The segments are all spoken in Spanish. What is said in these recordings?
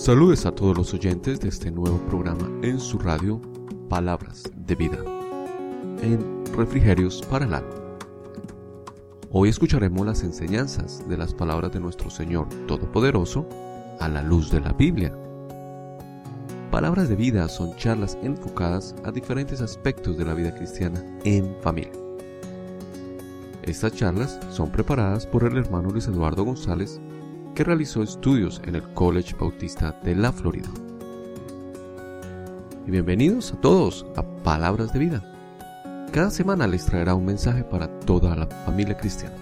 Saludes a todos los oyentes de este nuevo programa en su radio Palabras de Vida, en Refrigerios para el Alma. Hoy escucharemos las enseñanzas de las palabras de nuestro Señor Todopoderoso a la luz de la Biblia. Palabras de Vida son charlas enfocadas a diferentes aspectos de la vida cristiana en familia. Estas charlas son preparadas por el hermano Luis Eduardo González que realizó estudios en el College Bautista de la Florida. Y bienvenidos a todos a Palabras de Vida. Cada semana les traerá un mensaje para toda la familia cristiana.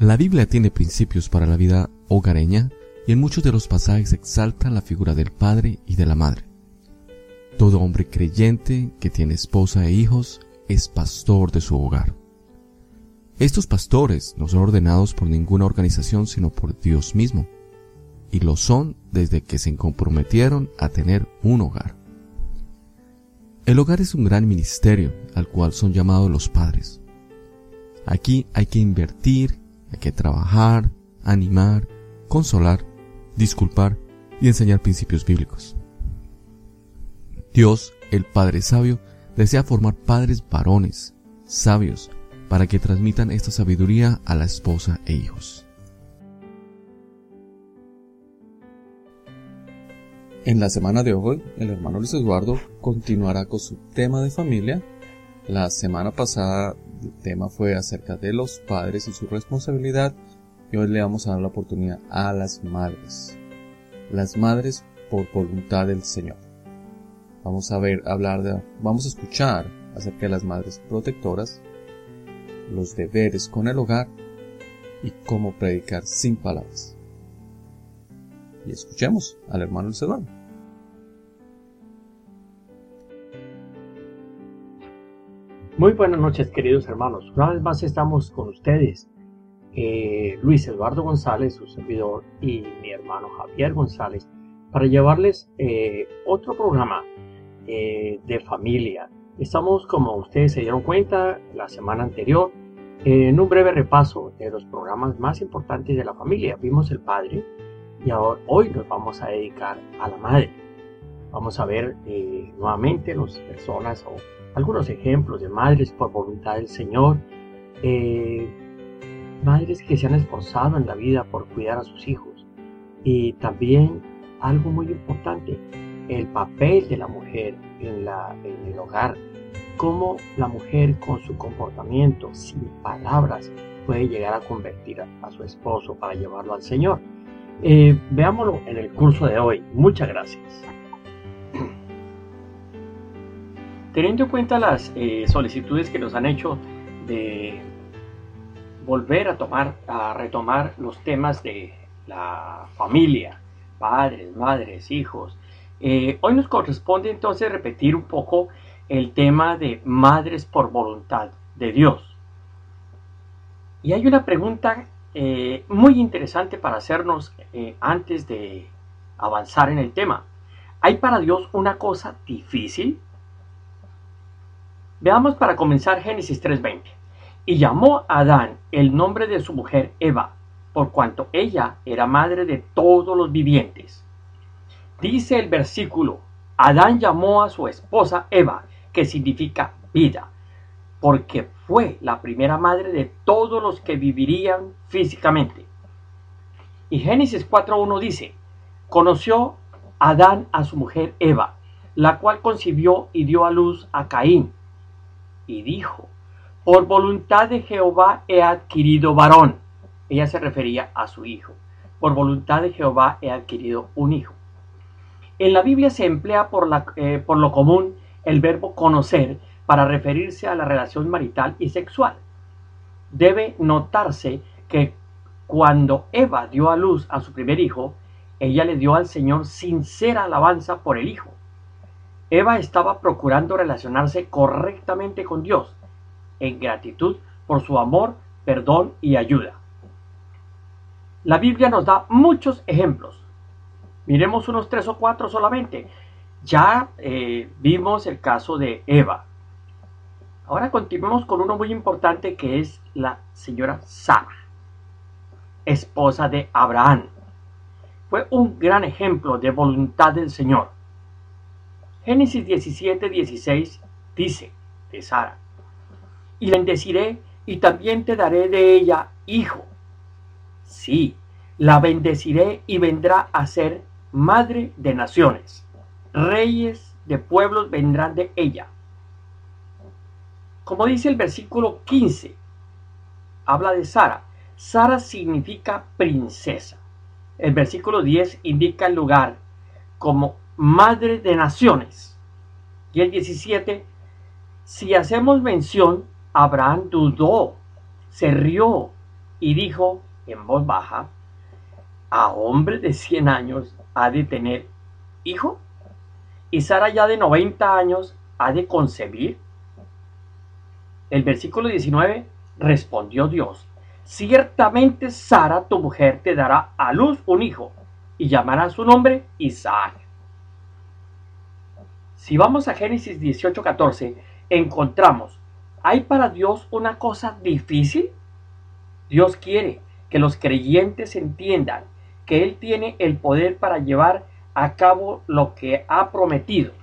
La Biblia tiene principios para la vida hogareña y en muchos de los pasajes exalta la figura del padre y de la madre. Todo hombre creyente que tiene esposa e hijos es pastor de su hogar. Estos pastores no son ordenados por ninguna organización sino por Dios mismo, y lo son desde que se comprometieron a tener un hogar. El hogar es un gran ministerio al cual son llamados los padres. Aquí hay que invertir hay que trabajar, animar, consolar, disculpar y enseñar principios bíblicos. Dios, el Padre Sabio, desea formar padres varones, sabios, para que transmitan esta sabiduría a la esposa e hijos. En la semana de hoy, el hermano Luis Eduardo continuará con su tema de familia. La semana pasada el tema fue acerca de los padres y su responsabilidad y hoy le vamos a dar la oportunidad a las madres. Las madres por voluntad del Señor. Vamos a ver, hablar de, vamos a escuchar acerca de las madres protectoras, los deberes con el hogar y cómo predicar sin palabras. Y escuchemos al hermano Eduardo. Muy buenas noches queridos hermanos, una vez más estamos con ustedes, eh, Luis Eduardo González, su servidor, y mi hermano Javier González, para llevarles eh, otro programa eh, de familia. Estamos, como ustedes se dieron cuenta, la semana anterior, en un breve repaso de los programas más importantes de la familia. Vimos el padre y hoy nos vamos a dedicar a la madre. Vamos a ver nuevamente las personas o algunos ejemplos de madres por voluntad del Señor, eh, madres que se han esforzado en la vida por cuidar a sus hijos y también algo muy importante, el papel de la mujer en, la, en el hogar, cómo la mujer con su comportamiento, sin palabras, puede llegar a convertir a, su esposo para llevarlo al Señor. Eh, veámoslo en el curso de hoy. Muchas gracias. Teniendo en cuenta las eh, solicitudes que nos han hecho de volver a tomar, a retomar los temas de la familia, padres, madres, hijos, eh, hoy nos corresponde entonces repetir un poco el tema de madres por voluntad de Dios. Y hay una pregunta eh, muy interesante para hacernos antes de avanzar en el tema. ¿Hay para Dios una cosa difícil? Veamos para comenzar Génesis 3:20. Y llamó a Adán el nombre de su mujer Eva, por cuanto ella era madre de todos los vivientes. Dice el versículo, Adán llamó a su esposa Eva, que significa vida, porque fue la primera madre de todos los que vivirían físicamente. Y Génesis 4.1 dice, conoció Adán a su mujer Eva, la cual concibió y dio a luz a Caín y dijo, por voluntad de Jehová he adquirido varón. Ella se refería a su hijo. Por voluntad de Jehová he adquirido un hijo. En la Biblia se emplea por, la, eh, por lo común el verbo conocer para referirse a la relación marital y sexual. Debe notarse que cuando Eva dio a luz a su primer hijo, ella le dio al Señor sincera alabanza por el Hijo. Eva estaba procurando relacionarse correctamente con Dios, en gratitud por su amor, perdón y ayuda. La Biblia nos da muchos ejemplos. Miremos unos tres o cuatro solamente. Ya eh, vimos el caso de Eva. Ahora continuemos con uno muy importante que es la señora Sara, esposa de Abraham. Fue un gran ejemplo de voluntad del Señor. Génesis 17, 16 dice de Sara, y bendeciré y también te daré de ella hijo. Sí, la bendeciré y vendrá a ser madre de naciones. Reyes de pueblos vendrán de ella. Como dice el versículo 15, habla de Sara. Sara significa princesa. El versículo 10 indica el lugar como madre de naciones. Y el 17, si hacemos mención, Abraham dudó, se rió y dijo en voz baja, ¿a hombre de 100 años ha de tener hijo? ¿Y Sara ya de 90 años ha de concebir? El versículo 19 respondió Dios, ciertamente Sara tu mujer te dará a luz un hijo y llamará su nombre Isaac. Si vamos a Génesis 18:14, encontramos, ¿hay para Dios una cosa difícil? Dios quiere que los creyentes entiendan que Él tiene el poder para llevar a cabo lo que ha prometido.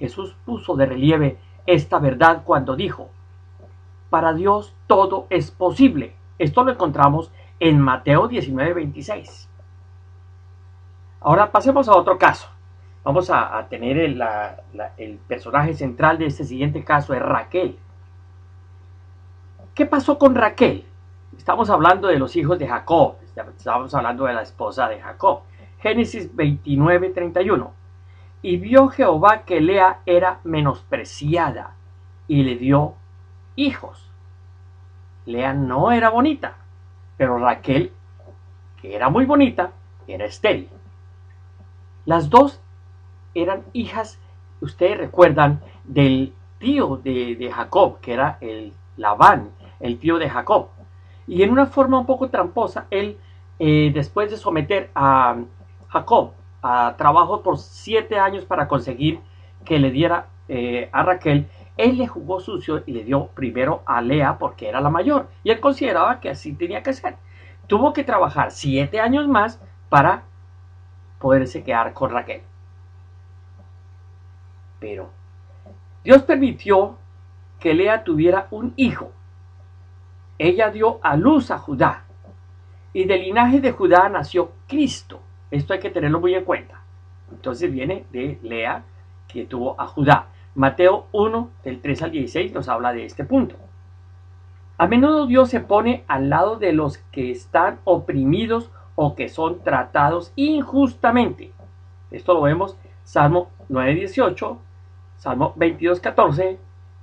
Jesús puso de relieve esta verdad cuando dijo, para Dios todo es posible. Esto lo encontramos en Mateo 19:26. Ahora pasemos a otro caso. Vamos a, tener el, el personaje central de este siguiente caso, es Raquel. ¿Qué pasó con Raquel? Estamos hablando de los hijos de Jacob, estamos hablando de la esposa de Jacob. Génesis 29:31. Y vio Jehová que Lea era menospreciada y le dio hijos. Lea no era bonita, pero Raquel, que era muy bonita, era estéril. Las dos eran hijas, ustedes recuerdan, del tío de, Jacob, que era el Labán, el tío de Jacob. Y en una forma un poco tramposa, él, eh, después de someter a Jacob a trabajo por siete años para conseguir que le diera eh, a Raquel, él le jugó sucio y le dio primero a Lea porque era la mayor y él consideraba que así tenía que ser. Tuvo que trabajar siete años más para poderse quedar con Raquel. Pero Dios permitió que Lea tuviera un hijo. Ella dio a luz a Judá y del linaje de Judá nació Cristo esto hay que tenerlo muy en cuenta. Entonces viene de Lea, que tuvo a Judá. Mateo 1, del 3 al 16, nos habla de este punto. A menudo Dios se pone al lado de los que están oprimidos o que son tratados injustamente. Esto lo vemos Salmo 9, 18, Salmo 22, 14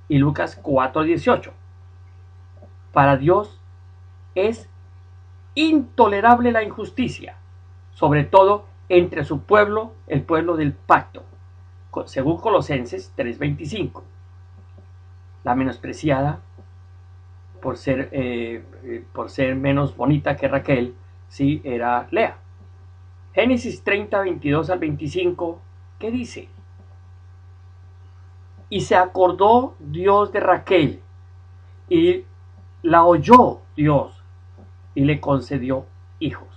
y Lucas 4, 18. Para Dios es intolerable la injusticia sobre todo entre su pueblo, el pueblo del pacto, según Colosenses 3:25. La menospreciada por ser, eh, eh, por ser menos bonita que Raquel, sí, era Lea. Génesis 30, 22 al 25, ¿qué dice? Y se acordó Dios de Raquel, y la oyó Dios, y le concedió hijos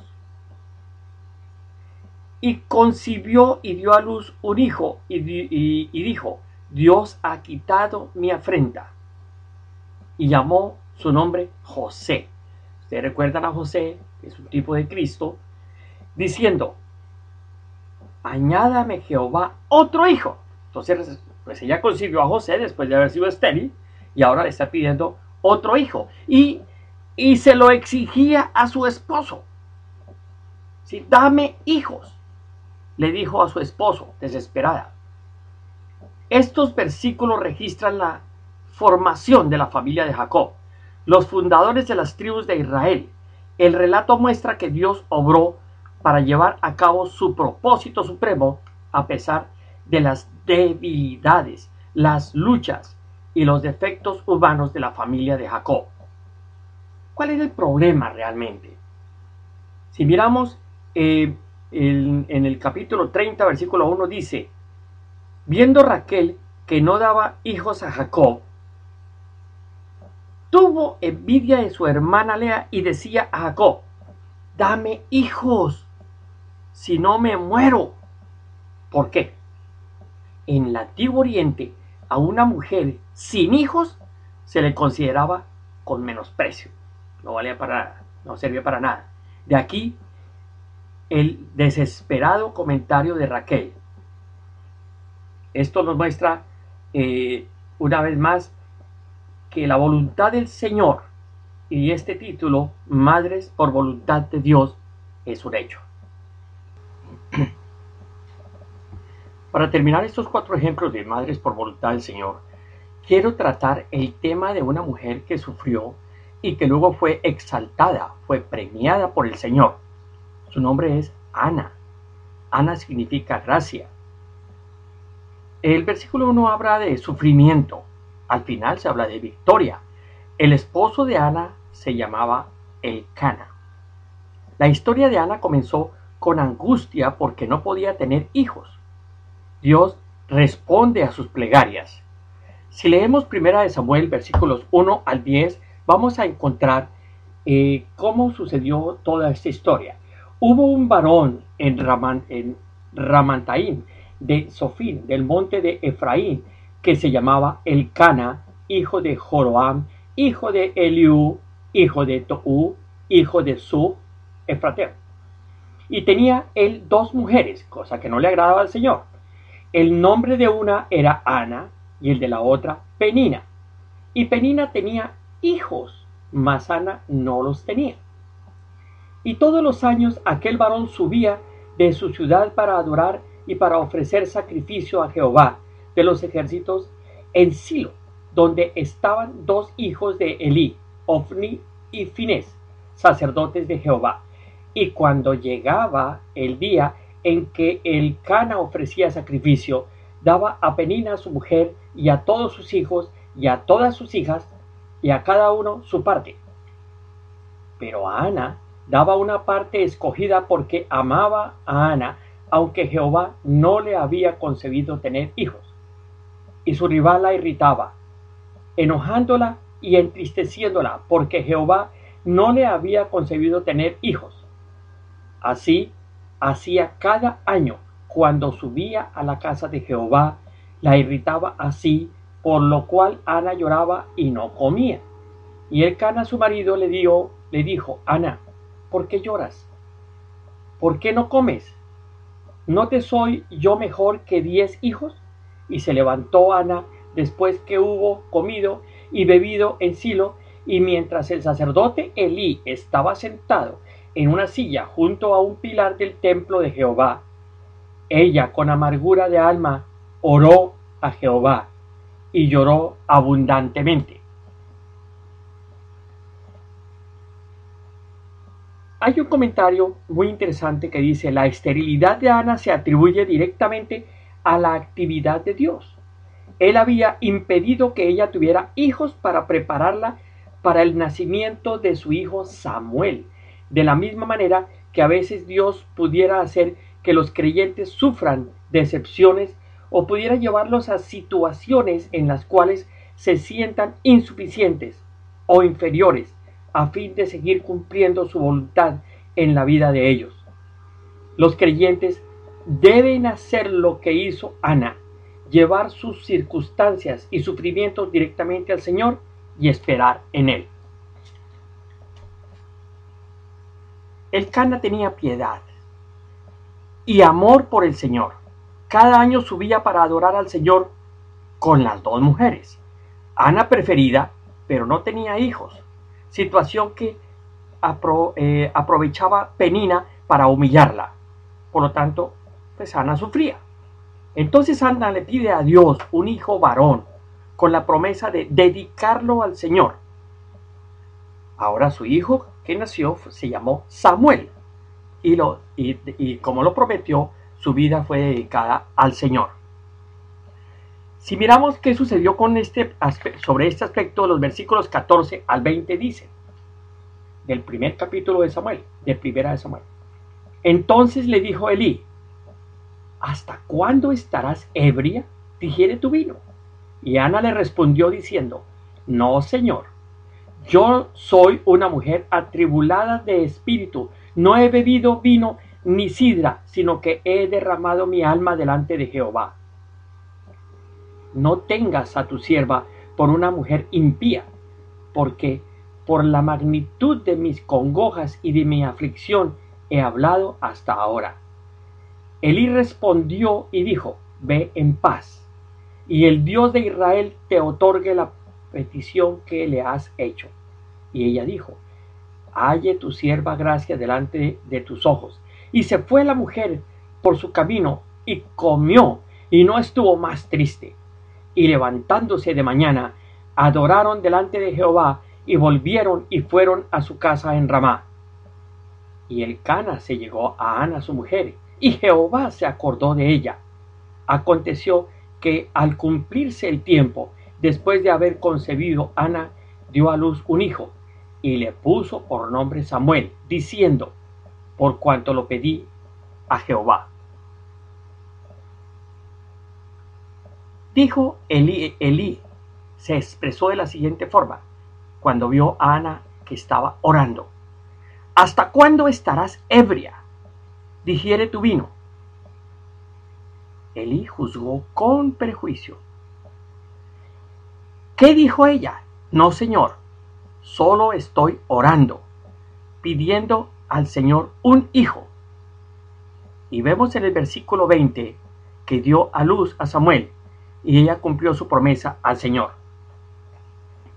y concibió y dio a luz un hijo y, dijo, Dios ha quitado mi afrenta. Y llamó su nombre José. Ustedes recuerdan a José, que es un tipo de Cristo, diciendo, añádame Jehová otro hijo. Entonces, pues ella concibió a José después de haber sido estéril y ahora le está pidiendo otro hijo. Y, y se lo exigía a su esposo. Si dame hijos le dijo a su esposo, desesperada. Estos versículos registran la formación de la familia de Jacob, los fundadores de las tribus de Israel. El relato muestra que Dios obró para llevar a cabo su propósito supremo a pesar de las debilidades, las luchas y los defectos humanos de la familia de Jacob. ¿Cuál es el problema realmente? Si miramos eh, en el capítulo 30, versículo 1 dice, viendo Raquel que no daba hijos a Jacob, tuvo envidia de su hermana Lea y decía a Jacob, dame hijos, si no me muero. ¿Por qué? En el antiguo oriente, a una mujer sin hijos se le consideraba con menosprecio. No valía para no servía para nada. De aquí el desesperado comentario de Raquel. Esto nos muestra eh, una vez más que la voluntad del Señor y este título, Madres por voluntad de Dios, es un hecho. Para terminar estos cuatro ejemplos de Madres por voluntad del Señor, quiero tratar el tema de una mujer que sufrió y que luego fue exaltada, fue premiada por el Señor. Su nombre es Ana. Ana significa gracia. El versículo 1 habla de sufrimiento. Al final se habla de victoria. El esposo de Ana se llamaba Elcana. La historia de Ana comenzó con angustia porque no podía tener hijos. Dios responde a sus plegarias. Si leemos primera de Samuel versículos 1 al 10, vamos a encontrar eh, cómo sucedió toda esta historia. Hubo un varón en, Raman, de Sofín, del monte de Efraín, que se llamaba Elcana, hijo de Joroam, hijo de Eliú, hijo de Toú, hijo de Sub, Efrateo. Y tenía él dos mujeres, cosa que no le agradaba al Señor. El nombre de una era Ana y el de la otra Penina. Y Penina tenía hijos, mas Ana no los tenía. Y todos los años aquel varón subía de su ciudad para adorar y para ofrecer sacrificio a Jehová de los ejércitos en Silo, donde estaban dos hijos de Elí, Ofni y Finés, sacerdotes de Jehová. Y cuando llegaba el día en que el Cana ofrecía sacrificio, daba a Penina su mujer y a todos sus hijos y a todas sus hijas y a cada uno su parte. Pero a Ana daba una parte escogida porque amaba a Ana, aunque Jehová no le había concebido tener hijos. Y su rival la irritaba, enojándola y entristeciéndola, porque Jehová no le había concebido tener hijos. Así hacía cada año cuando subía a la casa de Jehová, la irritaba así, por lo cual Ana lloraba y no comía. Y el Cana su marido le dio, le dijo, Ana, ¿por qué lloras? ¿Por qué no comes? ¿No te soy yo mejor que diez hijos? Y se levantó Ana después que hubo comido y bebido en Silo, y mientras el sacerdote Elí estaba sentado en una silla junto a un pilar del templo de Jehová, ella con amargura de alma oró a Jehová y lloró abundantemente. Hay un comentario muy interesante que dice, la esterilidad de Ana se atribuye directamente a la actividad de Dios. Él había impedido que ella tuviera hijos para prepararla para el nacimiento de su hijo Samuel, de la misma manera que a veces Dios pudiera hacer que los creyentes sufran decepciones o pudiera llevarlos a situaciones en las cuales se sientan insuficientes o inferiores a fin de seguir cumpliendo su voluntad en la vida de ellos. Los creyentes deben hacer lo que hizo Ana, llevar sus circunstancias y sufrimientos directamente al Señor y esperar en Él. El Cana tenía piedad y amor por el Señor. Cada año subía para adorar al Señor con las dos mujeres. Ana preferida, pero no tenía hijos situación que eh, aprovechaba Penina para humillarla. Por lo tanto, pues Ana sufría. Entonces Ana le pide a Dios un hijo varón con la promesa de dedicarlo al Señor. Ahora su hijo que nació se llamó Samuel. y, lo, y, como lo prometió, su vida fue dedicada al Señor. Si miramos qué sucedió con este sobre este aspecto, los versículos 14 al 20 dicen, del primer capítulo de Samuel, de primera de Samuel. Entonces le dijo Elí, ¿hasta cuándo estarás ebria? Digiere tu vino. Y Ana le respondió diciendo, No, Señor, yo soy una mujer atribulada de espíritu, no he bebido vino ni sidra, sino que he derramado mi alma delante de Jehová. No tengas a tu sierva por una mujer impía, porque por la magnitud de mis congojas y de mi aflicción he hablado hasta ahora. Elí respondió y dijo, Ve en paz, y el Dios de Israel te otorgue la petición que le has hecho. Y ella dijo, Halle tu sierva gracia delante de tus ojos. Y se fue la mujer por su camino y comió, y no estuvo más triste. Y levantándose de mañana, adoraron delante de Jehová, y volvieron y fueron a su casa en Ramá. Y el Cana se llegó a Ana su mujer, y Jehová se acordó de ella. Aconteció que al cumplirse el tiempo, después de haber concebido, Ana dio a luz un hijo, y le puso por nombre Samuel, diciendo, por cuanto lo pedí a Jehová. Dijo Elí, Elí, se expresó de la siguiente forma, cuando vio a Ana que estaba orando. ¿Hasta cuándo estarás ebria? Digiere tu vino. Elí juzgó con prejuicio. ¿Qué dijo ella? No, señor, solo estoy orando, pidiendo al Señor un hijo. Y vemos en el versículo 20 que dio a luz a Samuel y ella cumplió su promesa al Señor.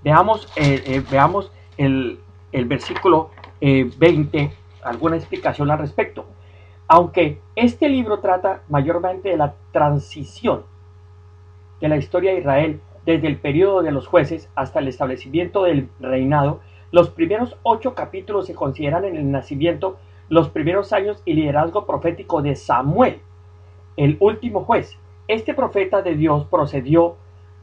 Veamos, eh, eh, veamos el, versículo 20, eh, alguna explicación al respecto. Aunque este libro trata mayormente de la transición de la historia de Israel desde el periodo de los jueces hasta el establecimiento del reinado, los primeros ocho capítulos se consideran en el nacimiento, los primeros años y liderazgo profético de Samuel, el último juez. Este profeta de Dios procedió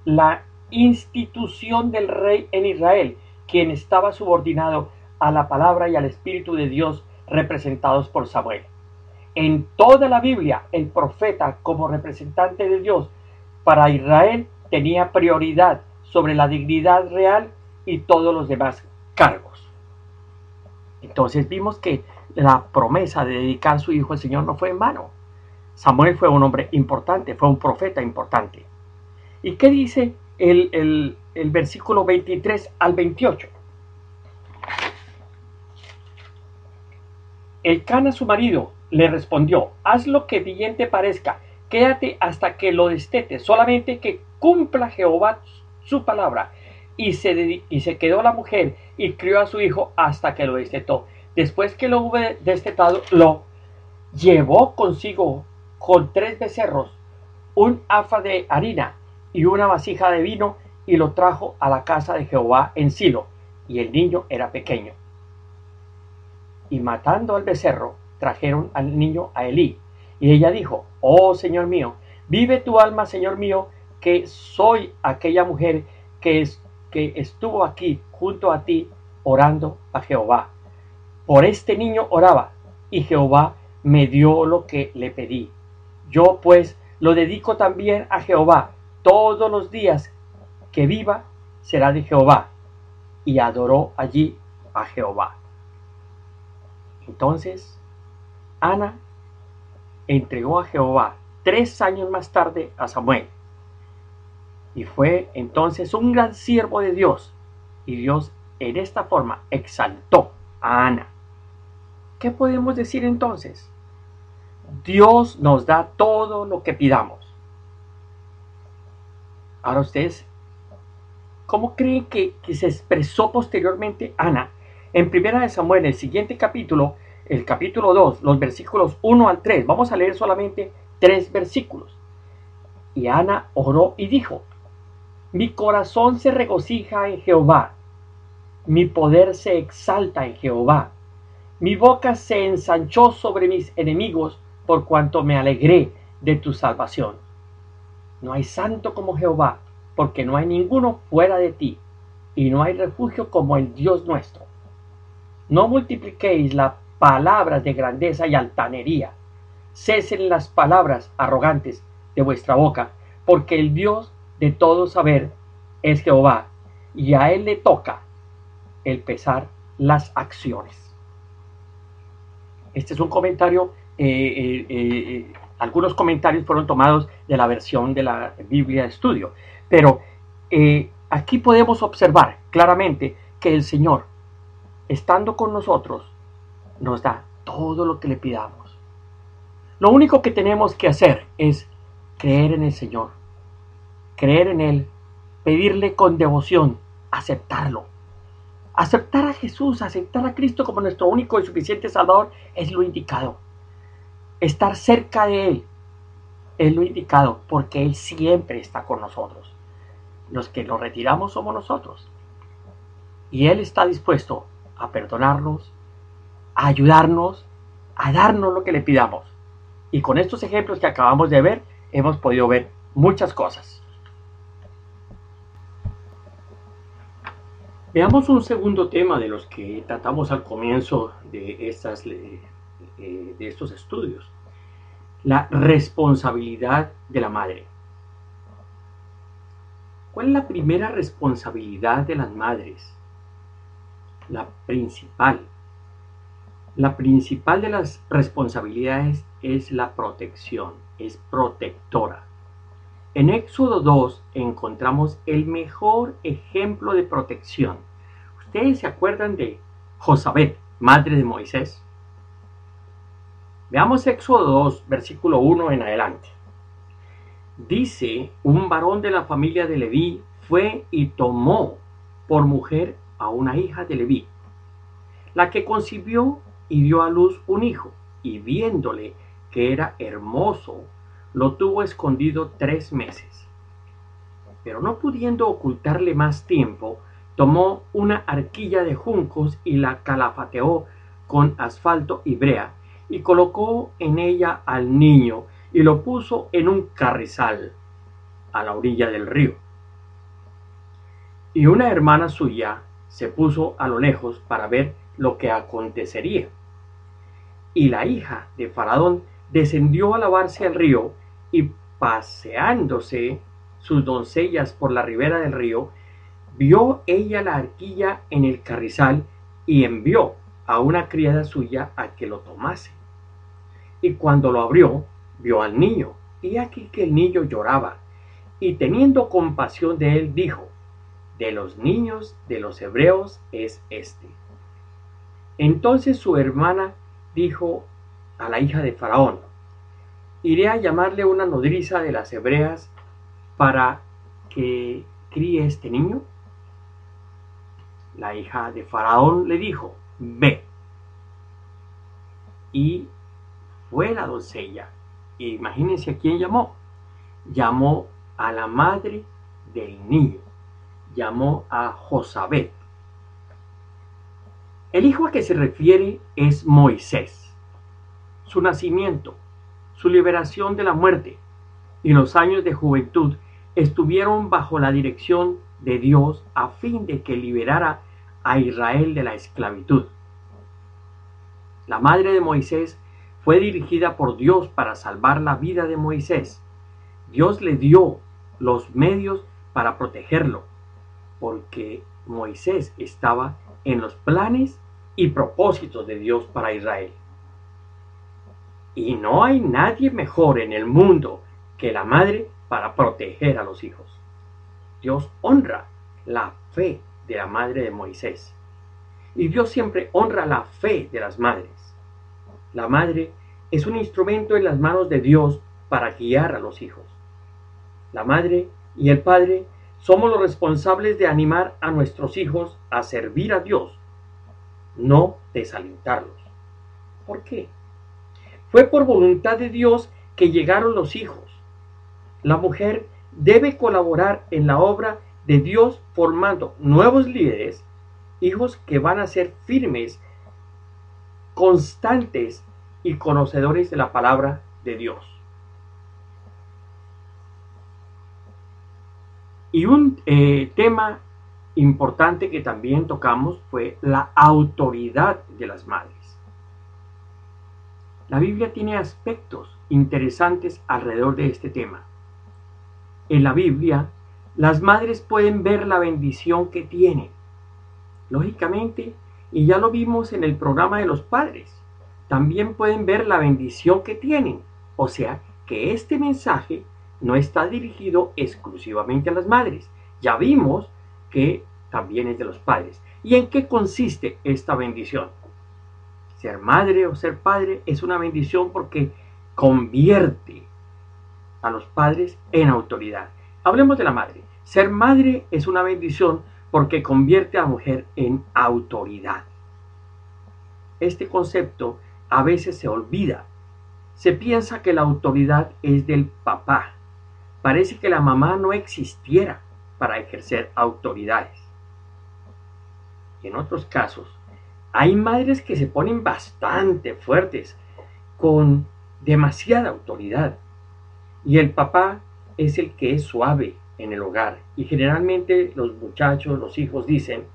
la institución del rey en Israel, quien estaba subordinado a la palabra y al Espíritu de Dios representados por Samuel. En toda la Biblia, el profeta como representante de Dios para Israel tenía prioridad sobre la dignidad real y todos los demás cargos. Entonces vimos que la promesa de dedicar a su hijo al Señor no fue en vano. Samuel fue un hombre importante, fue un profeta importante. ¿Y qué dice el, versículo 23 al 28. El Cana, su marido, le respondió, haz lo que bien te parezca, quédate hasta que lo destete, solamente que cumpla Jehová su palabra. Y se, y se quedó la mujer y crió a su hijo hasta que lo destetó. Después que lo hubo destetado, lo llevó consigo con tres becerros, un afa de harina y una vasija de vino y lo trajo a la casa de Jehová en Silo, y el niño era pequeño. Y matando al becerro, trajeron al niño a Elí, y ella dijo, Oh Señor mío, vive tu alma, Señor mío, que soy aquella mujer que, es, que estuvo aquí junto a ti orando a Jehová. Por este niño oraba, y Jehová me dio lo que le pedí. Yo pues lo dedico también a Jehová, todos los días que viva será de Jehová. Y adoró allí a Jehová. Entonces, Ana entregó a Jehová tres años más tarde a Samuel. Y fue entonces un gran siervo de Dios. Y Dios en esta forma exaltó a Ana. ¿Qué podemos decir entonces? Dios nos da todo lo que pidamos. Ahora ustedes, ¿cómo creen que, se expresó posteriormente Ana? En Primera de Samuel, el siguiente capítulo, el capítulo 2, los versículos 1 al 3, vamos a leer solamente tres versículos. Y Ana oró y dijo, mi corazón se regocija en Jehová, mi poder se exalta en Jehová, Mi boca se ensanchó sobre mis enemigos por cuanto me alegré de tu salvación. No hay santo como Jehová, porque no hay ninguno fuera de ti, y no hay refugio como el Dios nuestro. No multipliquéis las palabras de grandeza y altanería. Cesen las palabras arrogantes de vuestra boca, porque el Dios de todo saber es Jehová, y a él le toca el pesar las acciones. Este es un comentario, eh, eh, eh, algunos comentarios fueron tomados de la versión de la Biblia de estudio, pero aquí podemos observar claramente que el Señor, estando con nosotros, nos da todo lo que le pidamos. Lo único que tenemos que hacer es creer en el Señor, creer en Él, pedirle con devoción, aceptarlo. Aceptar a Jesús, aceptar a Cristo como nuestro único y suficiente Salvador es lo indicado. Estar cerca de Él es lo indicado porque Él siempre está con nosotros. Los que nos retiramos somos nosotros. Y Él está dispuesto a perdonarnos, a ayudarnos, a darnos lo que le pidamos. Y con estos ejemplos que acabamos de ver, hemos podido ver muchas cosas. Veamos un segundo tema de los que tratamos al comienzo de, estas, eh, de estos estudios. La responsabilidad de la madre. ¿Cuál es la primera responsabilidad de las madres? La principal. La principal de las responsabilidades es la protección, es protectora. En Éxodo 2 encontramos el mejor ejemplo de protección. ¿Ustedes se acuerdan de Josabet, madre de Moisés? Veamos Éxodo 2, versículo 1 en adelante. Dice, un varón de la familia de Leví fue y tomó por mujer a una hija de Leví, la que concibió y dio a luz un hijo, y viéndole que era hermoso, lo tuvo escondido tres meses. Pero no pudiendo ocultarle más tiempo, tomó una arquilla de juncos y la calafateó con asfalto y brea, y colocó en ella al niño y lo puso en un carrizal a la orilla del río. Y una hermana suya se puso a lo lejos para ver lo que acontecería. Y la hija de Faradón descendió a lavarse al río y paseándose sus doncellas por la ribera del río, vio ella la arquilla en el carrizal y envió a una criada suya a que lo tomase. Y cuando lo abrió, vio al niño, y aquí que el niño lloraba, y teniendo compasión de él, dijo, de los niños de los hebreos es este. Entonces su hermana dijo a la hija de Faraón, iré a llamarle una nodriza de las hebreas para que críe este niño? La hija de Faraón le dijo, ve. Y fue la doncella. Imagínense a quién llamó. Llamó a la madre del niño. Llamó a Josabet. El hijo a que se refiere es Moisés. Su nacimiento su liberación de la muerte y los años de juventud estuvieron bajo la dirección de Dios a fin de que liberara a Israel de la esclavitud. La madre de Moisés fue dirigida por Dios para salvar la vida de Moisés. Dios le dio los medios para protegerlo, porque Moisés estaba en los planes y propósitos de Dios para Israel. Y no hay nadie mejor en el mundo que la madre para proteger a los hijos. Dios honra la fe de la madre de Moisés. Y Dios siempre honra la fe de las madres. La madre es un instrumento en las manos de Dios para guiar a los hijos. La madre y el padre somos los responsables de animar a nuestros hijos a servir a Dios, no desalentarlos. ¿Por qué? Fue por voluntad de Dios que llegaron los hijos. La mujer debe colaborar en la obra de Dios formando nuevos líderes, hijos que van a ser firmes constantes y conocedores de la palabra de Dios. Y un eh, tema importante que también tocamos fue la autoridad de las madres. La Biblia tiene aspectos interesantes alrededor de este tema. En la Biblia, las madres pueden ver la bendición que tienen. Lógicamente, y ya lo vimos en el programa de los padres, también pueden ver la bendición que tienen. O sea, que este mensaje no está dirigido exclusivamente a las madres. Ya vimos que también es de los padres. ¿Y en qué consiste esta bendición? Ser madre o ser padre es una bendición porque convierte a los padres en autoridad. Hablemos de la madre. Ser madre es una bendición porque convierte a la mujer en autoridad. Este concepto a veces se olvida. Se piensa que la autoridad es del papá. Parece que la mamá no existiera para ejercer autoridades. En otros casos, hay madres que se ponen bastante fuertes, con demasiada autoridad. Y el papá es el que es suave en el hogar. Y generalmente los muchachos, los hijos dicen,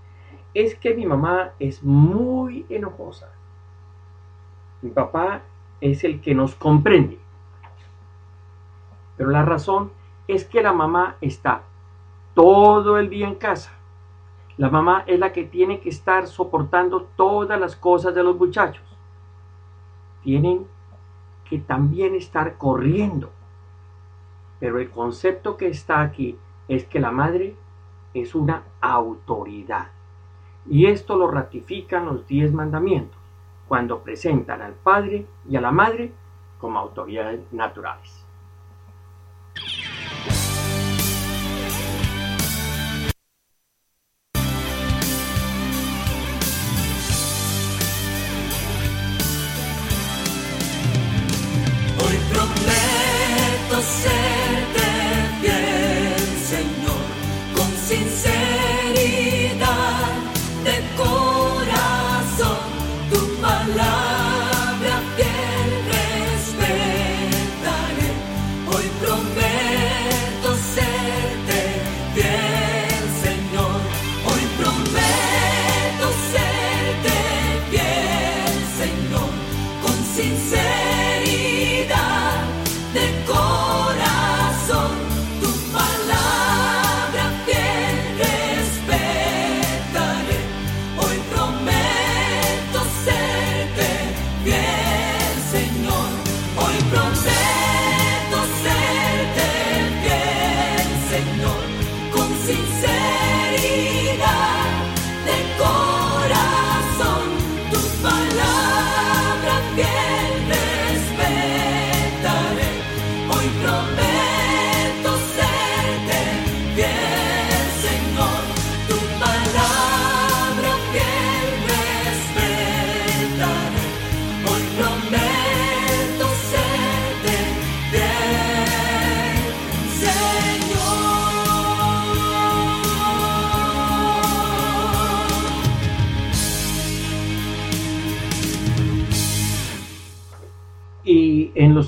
es que mi mamá es muy enojosa. Mi papá es el que nos comprende. Pero la razón es que la mamá está todo el día en casa. La mamá es la que tiene que estar soportando todas las cosas de los muchachos. Tienen que también estar corriendo. Pero el concepto que está aquí es que la madre es una autoridad. Y esto lo ratifican los diez mandamientos, cuando presentan al padre y a la madre como autoridades naturales.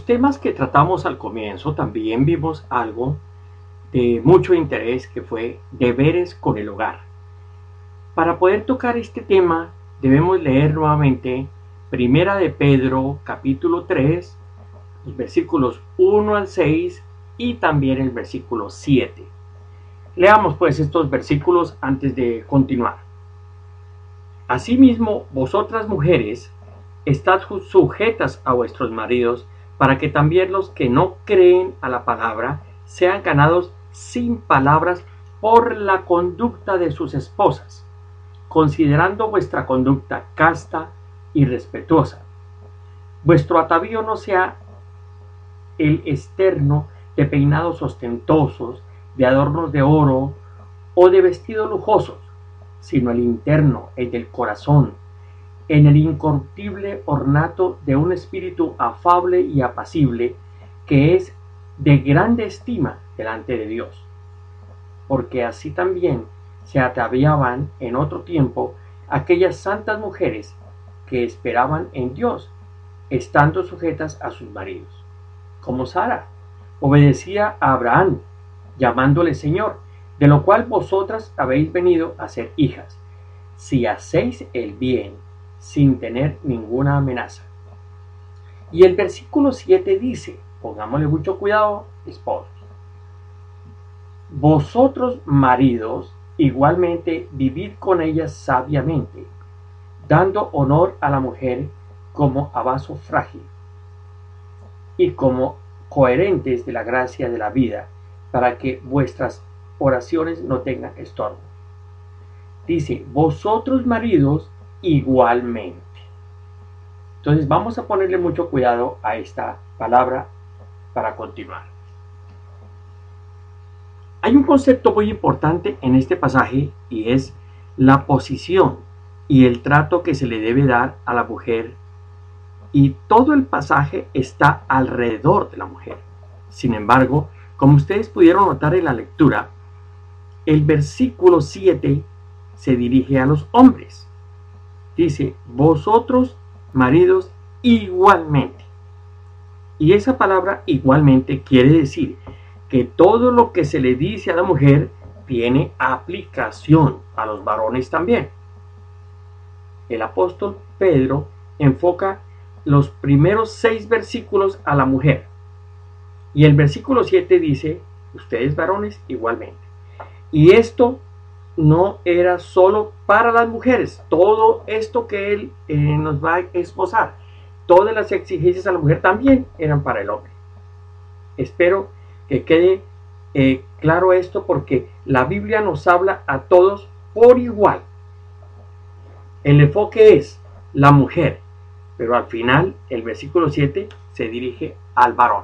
Temas que tratamos al comienzo también vimos algo de mucho interés que fue deberes con el hogar. Para poder tocar este tema debemos leer nuevamente Primera de Pedro capítulo 3, los versículos 1 al 6 y también el versículo 7. Leamos pues estos versículos antes de continuar. Asimismo, vosotras mujeres, estad sujetas a vuestros maridos, para que también los que no creen a la palabra sean ganados sin palabras por la conducta de sus esposas, considerando vuestra conducta casta y respetuosa. Vuestro atavío no sea el externo de peinados ostentosos, de adornos de oro o de vestidos lujosos, sino el interno, el del corazón, en el incorruptible ornato de un espíritu afable y apacible que es de grande estima delante de Dios. Porque así también se ataviaban en otro tiempo aquellas santas mujeres que esperaban en Dios, estando sujetas a sus maridos, como Sara obedecía a Abraham, llamándole Señor, de lo cual vosotras habéis venido a ser hijas, si hacéis el bien sin tener ninguna amenaza. Y el versículo 7 dice, pongámosle mucho cuidado, esposos, vosotros maridos igualmente vivid con ellas sabiamente, dando honor a la mujer como a vaso frágil y como coherentes de la gracia de la vida, para que vuestras oraciones no tengan estorbo. Dice, vosotros maridos igualmente. Entonces vamos a ponerle mucho cuidado a esta palabra para continuar. Hay un concepto muy importante en este pasaje y es la posición y el trato que se le debe dar a la mujer y todo el pasaje está alrededor de la mujer. Sin embargo, como ustedes pudieron notar en la lectura, el versículo 7 se dirige a los hombres. Dice, vosotros, maridos, igualmente. Y esa palabra igualmente quiere decir que todo lo que se le dice a la mujer tiene aplicación a los varones también. El apóstol Pedro enfoca los primeros seis versículos a la mujer. Y el versículo 7 dice, ustedes varones igualmente. Y esto no era solo para las mujeres, todo esto que él eh, nos va a esposar, todas las exigencias a la mujer también eran para el hombre. Espero que quede eh, claro esto porque la Biblia nos habla a todos por igual. El enfoque es la mujer, pero al final el versículo 7 se dirige al varón.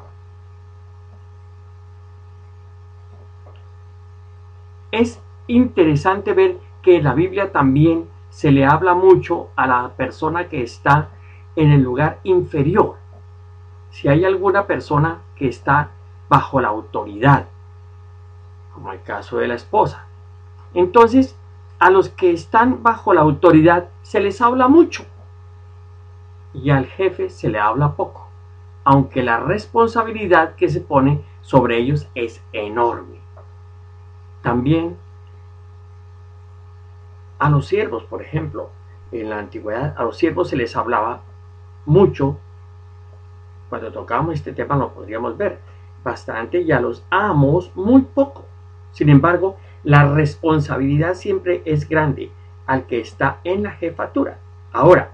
Es interesante ver que en la Biblia también se le habla mucho a la persona que está en el lugar inferior. Si hay alguna persona que está bajo la autoridad, como el caso de la esposa. Entonces, a los que están bajo la autoridad se les habla mucho y al jefe se le habla poco, aunque la responsabilidad que se pone sobre ellos es enorme. También a los siervos, por ejemplo, en la antigüedad a los siervos se les hablaba mucho. Cuando tocamos este tema lo podríamos ver bastante y a los amos muy poco. Sin embargo, la responsabilidad siempre es grande al que está en la jefatura. Ahora,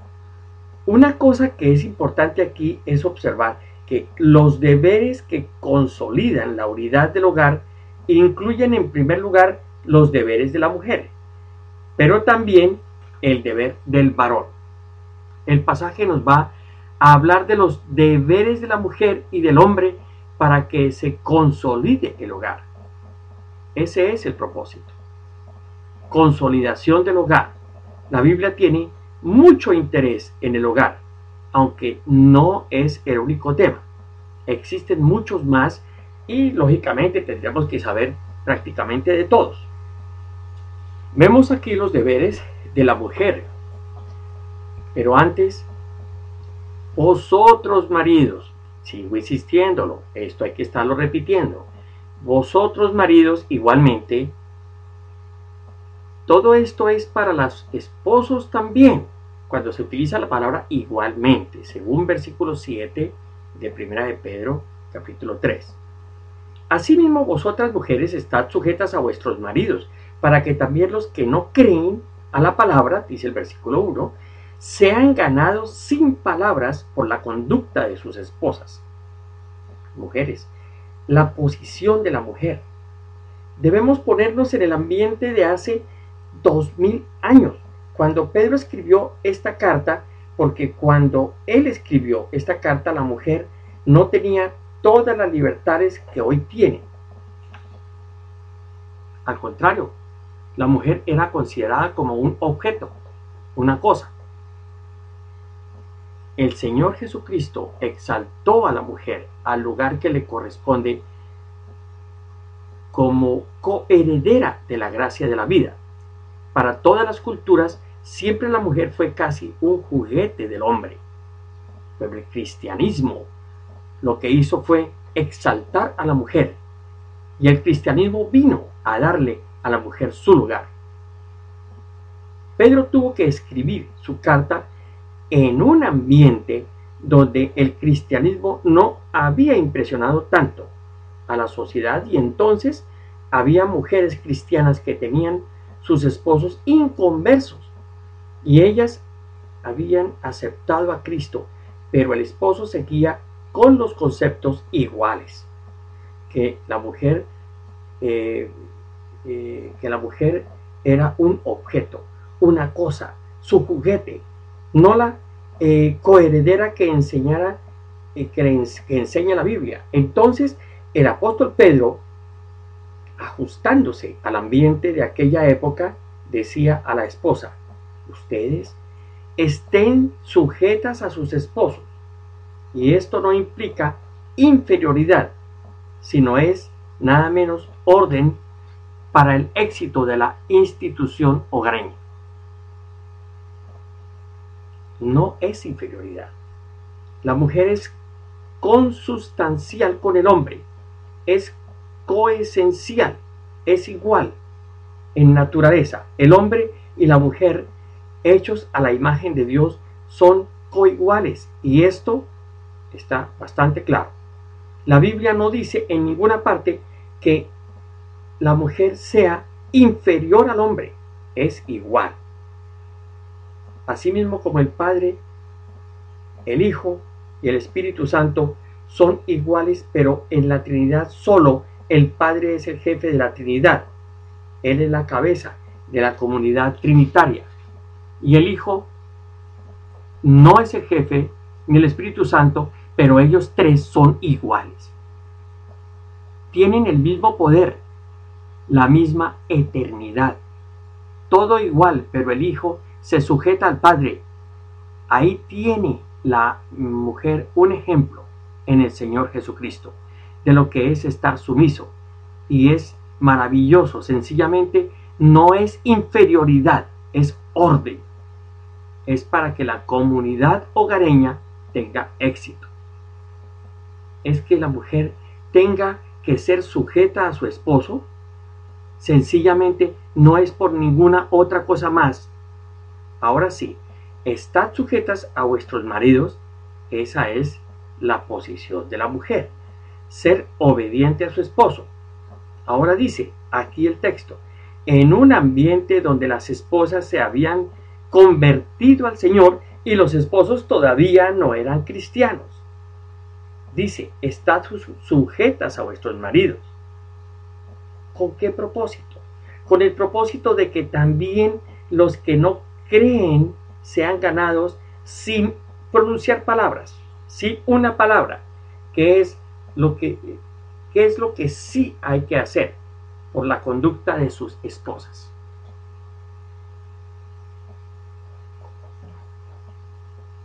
una cosa que es importante aquí es observar que los deberes que consolidan la unidad del hogar incluyen en primer lugar los deberes de la mujer, pero también el deber del varón. El pasaje nos va a hablar de los deberes de la mujer y del hombre para que se consolide el hogar. Ese es el propósito. Consolidación del hogar. La Biblia tiene mucho interés en el hogar, aunque no es el único tema. Existen muchos más y lógicamente tendríamos que saber prácticamente de todos. Vemos aquí los deberes de la mujer, pero antes, vosotros maridos, sigo insistiéndolo, esto hay que estarlo repitiendo, vosotros maridos igualmente todo esto es para los esposos también, cuando se utiliza la palabra igualmente, según versículo 7 de Primera de Pedro, capítulo 3. Asimismo, vosotras mujeres estad sujetas a vuestros maridos, para que también los que no creen a la palabra, dice el versículo 1, sean ganados sin palabras por la conducta de sus esposas. Mujeres, la posición de la mujer. Debemos ponernos en el ambiente de hace dos mil años. Cuando Pedro escribió esta carta, porque cuando él escribió esta carta, la mujer no tenía todas las libertades que hoy tiene. Al contrario, la mujer era considerada como un objeto, una cosa. El Señor Jesucristo exaltó a la mujer al lugar que le corresponde como coheredera de la gracia de la vida. Para todas las culturas, siempre la mujer fue casi un juguete del hombre. Pero el cristianismo lo que hizo fue exaltar a la mujer. Y el cristianismo vino a darle a la mujer su lugar. Pedro tuvo que escribir su carta en un ambiente donde el cristianismo no había impresionado tanto a la sociedad y entonces había mujeres cristianas que tenían sus esposos inconversos y ellas habían aceptado a Cristo, pero el esposo seguía con los conceptos iguales, que la mujer, eh, eh, que la mujer era un objeto, una cosa, su juguete, no la eh, coheredera que enseñara, que, que enseña la Biblia. Entonces, el apóstol Pedro, ajustándose al ambiente de aquella época, decía a la esposa, ustedes estén sujetas a sus esposos. Y esto no implica inferioridad, sino es nada menos orden para el éxito de la institución hogareña. No es inferioridad. La mujer es consustancial con el hombre, es coesencial, es igual en naturaleza. El hombre y la mujer hechos a la imagen de Dios son coiguales y esto está bastante claro. La Biblia no dice en ninguna parte que la mujer sea inferior al hombre, es igual. Asimismo como el Padre, el Hijo y el Espíritu Santo son iguales, pero en la Trinidad solo el Padre es el jefe de la Trinidad. Él es la cabeza de la comunidad trinitaria y el Hijo no es el jefe, ni el Espíritu Santo, pero ellos tres son iguales. Tienen el mismo poder, la misma eternidad. Todo igual, pero el Hijo se sujeta al Padre. Ahí tiene la mujer un ejemplo en el Señor Jesucristo de lo que es estar sumiso. Y es maravilloso, sencillamente no es inferioridad, es orden es para que la comunidad hogareña tenga éxito. Es que la mujer tenga que ser sujeta a su esposo, sencillamente no es por ninguna otra cosa más. Ahora sí, estad sujetas a vuestros maridos, esa es la posición de la mujer, ser obediente a su esposo. Ahora dice aquí el texto, en un ambiente donde las esposas se habían convertido al Señor y los esposos todavía no eran cristianos. Dice, estad sujetas a vuestros maridos. ¿Con qué propósito? Con el propósito de que también los que no creen sean ganados sin pronunciar palabras, sin una palabra, que es lo que, es lo que sí hay que hacer por la conducta de sus esposas.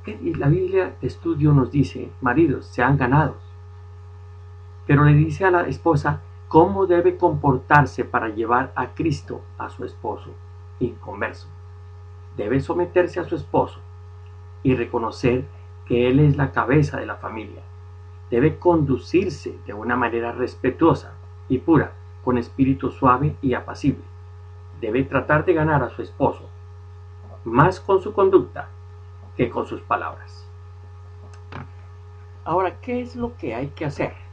la Biblia de estudio nos dice, maridos, sean ganados. Pero le dice a la esposa cómo debe comportarse para llevar a Cristo a su esposo inconverso. Debe someterse a su esposo y reconocer que Él es la cabeza de la familia. Debe conducirse de una manera respetuosa y pura, con espíritu suave y apacible. Debe tratar de ganar a su esposo, más con su conducta que con sus palabras. Ahora, ¿qué es lo que hay que hacer?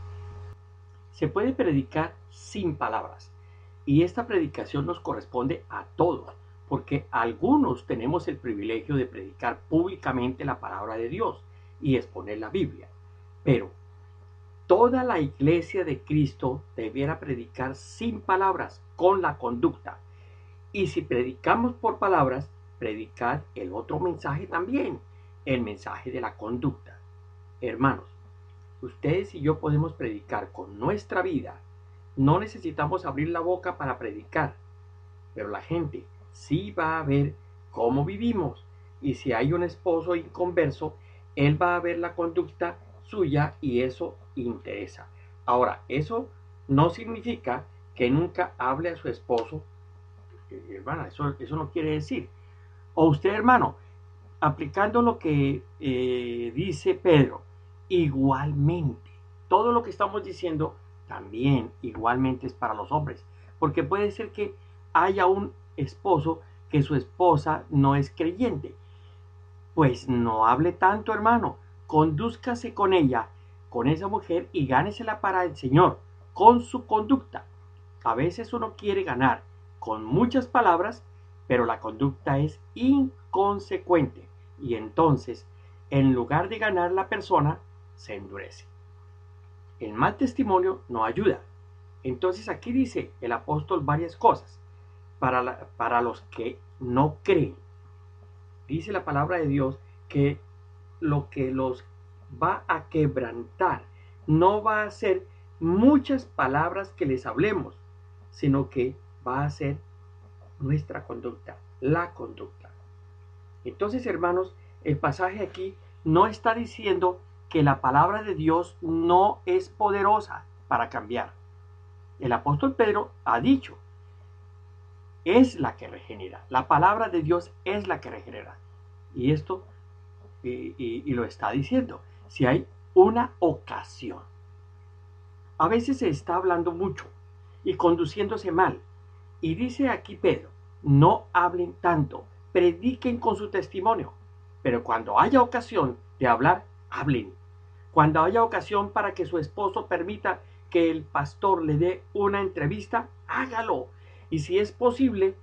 Se puede predicar sin palabras y esta predicación nos corresponde a todos, porque algunos tenemos el privilegio de predicar públicamente la palabra de Dios y exponer la Biblia, pero toda la iglesia de Cristo debiera predicar sin palabras, con la conducta. Y si predicamos por palabras, predicar el otro mensaje también, el mensaje de la conducta. Hermanos, ustedes y yo podemos predicar con nuestra vida. No necesitamos abrir la boca para predicar, pero la gente sí va a ver cómo vivimos. Y si hay un esposo inconverso, él va a ver la conducta suya y eso interesa. Ahora, eso no significa que nunca hable a su esposo. Hermana, eso, eso no quiere decir O usted, hermano, aplicando lo que eh, dice Pedro, igualmente, todo lo que estamos diciendo también igualmente es para los hombres, porque puede ser que haya un esposo que su esposa no es creyente. Pues no hable tanto, hermano, condúzcase con ella, con esa mujer y gánesela para el Señor, con su conducta. A veces uno quiere ganar con muchas palabras, pero la conducta es inconsecuente y entonces, en lugar de ganar la persona, se endurece. El mal testimonio no ayuda. Entonces aquí dice el apóstol varias cosas para, para los que no creen. Dice la palabra de Dios que lo que los va a quebrantar no va a ser muchas palabras que les hablemos, sino que va a ser nuestra conducta, la conducta. Entonces, hermanos, el pasaje aquí no está diciendo que la palabra de Dios no es poderosa para cambiar. El apóstol Pedro ha dicho, es la que regenera. La palabra de Dios es la que regenera. Y esto, y, lo está diciendo, si hay una ocasión. A veces se está hablando mucho y conduciéndose mal. Y dice aquí Pedro, no hablen tanto, prediquen con su testimonio. Pero cuando haya ocasión de hablar, hablen. Cuando haya ocasión para que su esposo permita que el pastor le dé una entrevista, hágalo. Y si es posible,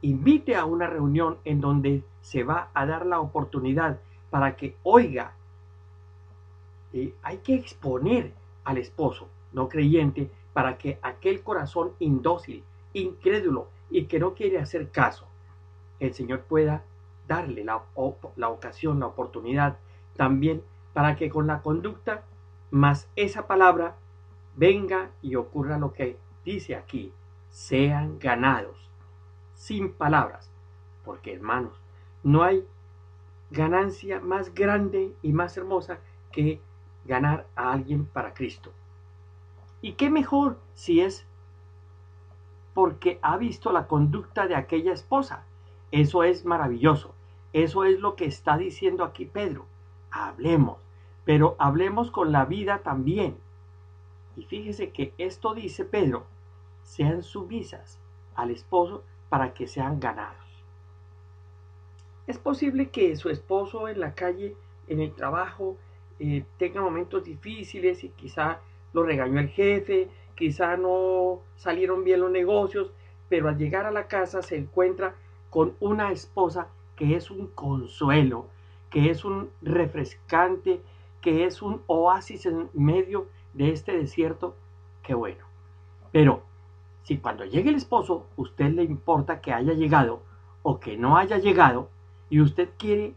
invite a una reunión en donde se va a dar la oportunidad para que oiga. Eh, hay que exponer al esposo no creyente para que aquel corazón indócil, incrédulo y que no quiere hacer caso, el Señor pueda darle la, la ocasión, la oportunidad también para que con la conducta más esa palabra venga y ocurra lo que dice aquí, sean ganados, sin palabras, porque hermanos, no hay ganancia más grande y más hermosa que ganar a alguien para Cristo. ¿Y qué mejor si es porque ha visto la conducta de aquella esposa? Eso es maravilloso. Eso es lo que está diciendo aquí Pedro. Hablemos, pero hablemos con la vida también. Y fíjese que esto dice Pedro, sean sumisas al esposo para que sean ganados. Es posible que su esposo en la calle, en el trabajo, eh, tenga momentos difíciles y quizá lo regañó el jefe, quizá no salieron bien los negocios, pero al llegar a la casa se encuentra con una esposa que es un consuelo, que es un refrescante, que es un oasis en medio de este desierto, qué bueno. Pero si cuando llegue el esposo usted le importa que haya llegado o que no haya llegado y usted quiere,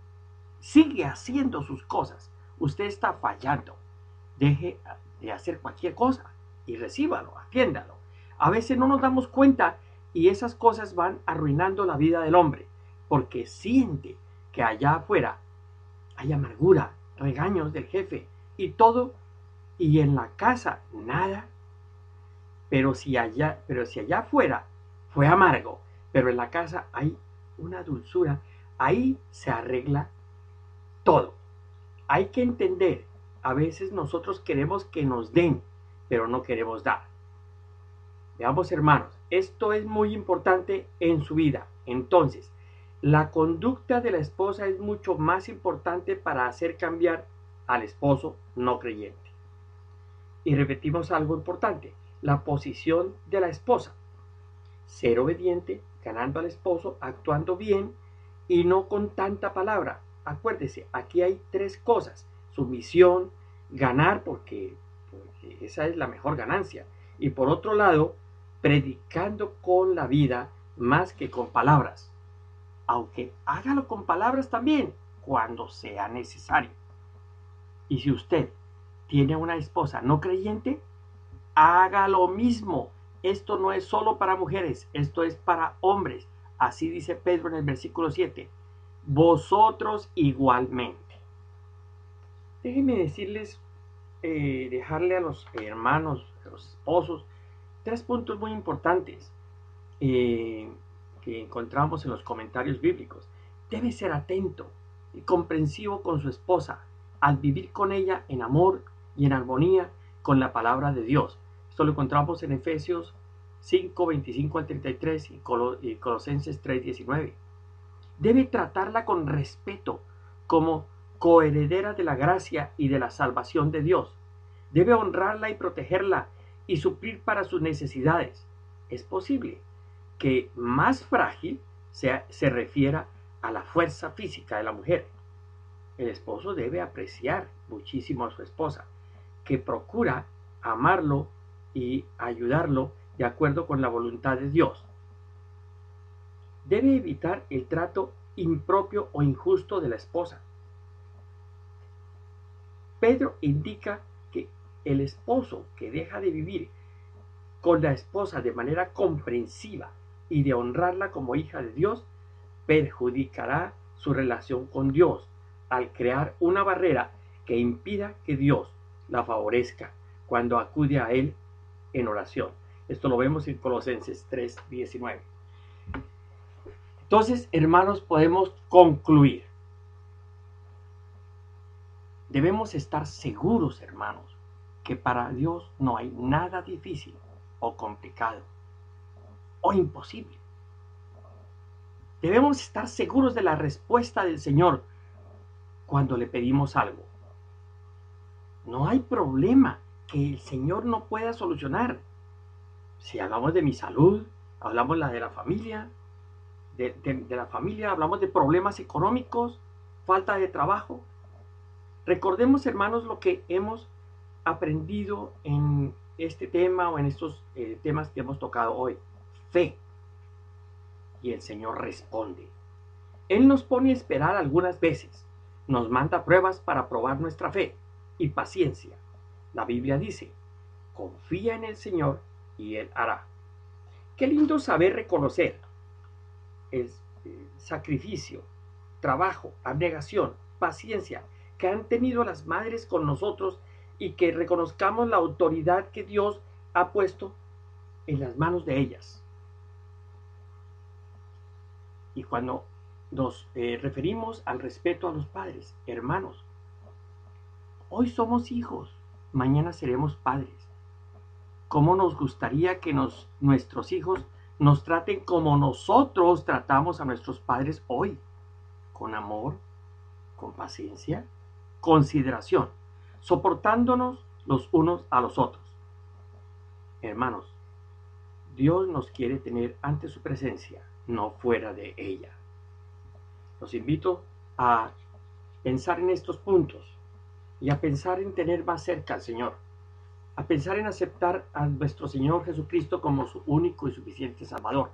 sigue haciendo sus cosas, usted está fallando. Deje de hacer cualquier cosa y recíbalo, atiéndalo. A veces no nos damos cuenta y esas cosas van arruinando la vida del hombre, porque siente que allá afuera hay amargura, regaños del jefe y todo, y en la casa nada. Pero si allá, pero si allá afuera fue amargo, pero en la casa hay una dulzura, ahí se arregla todo. Hay que entender, a veces nosotros queremos que nos den, pero no queremos dar. Veamos hermanos, esto es muy importante en su vida. Entonces, la conducta de la esposa es mucho más importante para hacer cambiar al esposo no creyente. Y repetimos algo importante, la posición de la esposa. Ser obediente, ganando al esposo, actuando bien y no con tanta palabra. Acuérdese, aquí hay tres cosas. Sumisión, ganar porque, porque esa es la mejor ganancia. Y por otro lado, predicando con la vida más que con palabras, aunque hágalo con palabras también cuando sea necesario. Y si usted tiene una esposa no creyente, haga lo mismo. Esto no es solo para mujeres, esto es para hombres. Así dice Pedro en el versículo 7. Vosotros igualmente. Déjenme decirles, eh, dejarle a los hermanos, a los esposos, tres puntos muy importantes eh, que encontramos en los comentarios bíblicos. debe ser atento y comprensivo con su esposa al vivir con ella en amor y en armonía con la palabra de Dios. Esto lo encontramos en Efesios 5, 25 al 33 y, Colosenses 3, 19. Debe tratarla con respeto como coheredera de la gracia y de la salvación de Dios. Debe honrarla y protegerla y suplir para sus necesidades. Es posible que más frágil sea, se refiera a la fuerza física de la mujer. El esposo debe apreciar muchísimo a su esposa, que procura amarlo y ayudarlo de acuerdo con la voluntad de Dios. Debe evitar el trato impropio o injusto de la esposa. Pedro indica que el esposo que deja de vivir con la esposa de manera comprensiva y de honrarla como hija de Dios, perjudicará su relación con Dios al crear una barrera que impida que Dios la favorezca cuando acude a Él en oración. Esto lo vemos en Colosenses 3:19. Entonces, hermanos, podemos concluir. Debemos estar seguros, hermanos, que para Dios no hay nada difícil o complicado o imposible. Debemos estar seguros de la respuesta del Señor cuando le pedimos algo. No hay problema que el Señor no pueda solucionar. Si hablamos de mi salud, hablamos de la familia, de, la familia, hablamos de problemas económicos, falta de trabajo. Recordemos, hermanos, lo que hemos aprendido en este tema o en estos eh, temas que hemos tocado hoy. Fe. Y el Señor responde. Él nos pone a esperar algunas veces. Nos manda pruebas para probar nuestra fe y paciencia. La Biblia dice, confía en el Señor y Él hará. Qué lindo saber reconocer el eh, sacrificio, trabajo, abnegación, paciencia que han tenido las madres con nosotros y que reconozcamos la autoridad que Dios ha puesto en las manos de ellas. Y cuando nos eh, referimos al respeto a los padres, hermanos, hoy somos hijos, mañana seremos padres. ¿Cómo nos gustaría que nos, nuestros hijos nos traten como nosotros tratamos a nuestros padres hoy, con amor, con paciencia, consideración, soportándonos los unos a los otros. Hermanos, Dios nos quiere tener ante su presencia, no fuera de ella. Los invito a pensar en estos puntos y a pensar en tener más cerca al Señor a pensar en aceptar a nuestro Señor Jesucristo como su único y suficiente Salvador.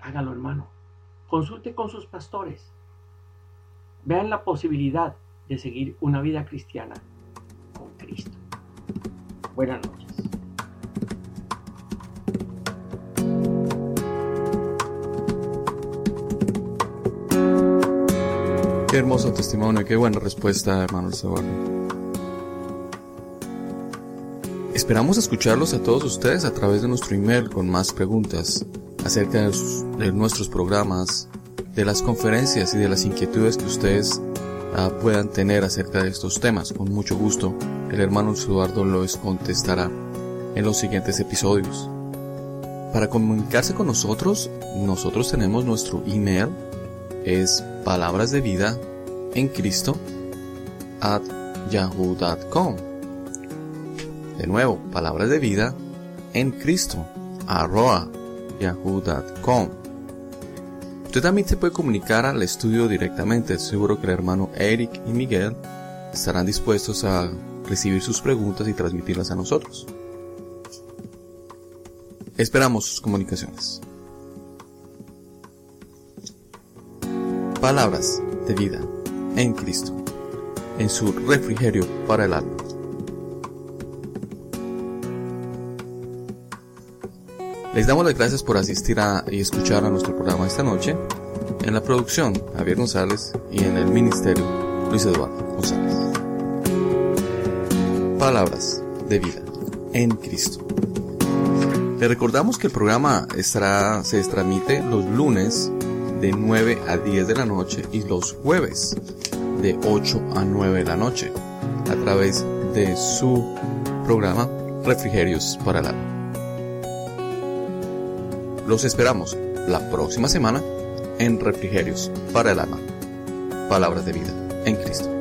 Hágalo, hermano. Consulte con sus pastores. Vean la posibilidad de seguir una vida cristiana con Cristo. Buenas noches. Hermoso testimonio, qué buena respuesta, hermano Eduardo. Esperamos escucharlos a todos ustedes a través de nuestro email con más preguntas acerca de, nuestros programas, de las conferencias y de las inquietudes que ustedes ah, puedan tener acerca de estos temas. Con mucho gusto, el hermano Eduardo los contestará en los siguientes episodios. Para comunicarse con nosotros, nosotros tenemos nuestro email, es palabras de vida en Cristo at yahoo.com. De nuevo, palabras de vida en Cristo, arroba yahoo.com. Usted también se puede comunicar al estudio directamente. Seguro que el hermano Eric y Miguel estarán dispuestos a recibir sus preguntas y transmitirlas a nosotros. Esperamos sus comunicaciones. Palabras de vida en Cristo, en su refrigerio para el alma. Les damos las gracias por asistir a, y escuchar a nuestro programa esta noche. En la producción, Javier González y en el ministerio, Luis Eduardo González. Palabras de vida en Cristo. Le recordamos que el programa se transmite los lunes de 9 a 10 de la noche y los jueves de 8 a 9 de la noche a través de su programa Refrigerios para el Alma. Los esperamos la próxima semana en Refrigerios para el Alma. Palabras de vida en Cristo.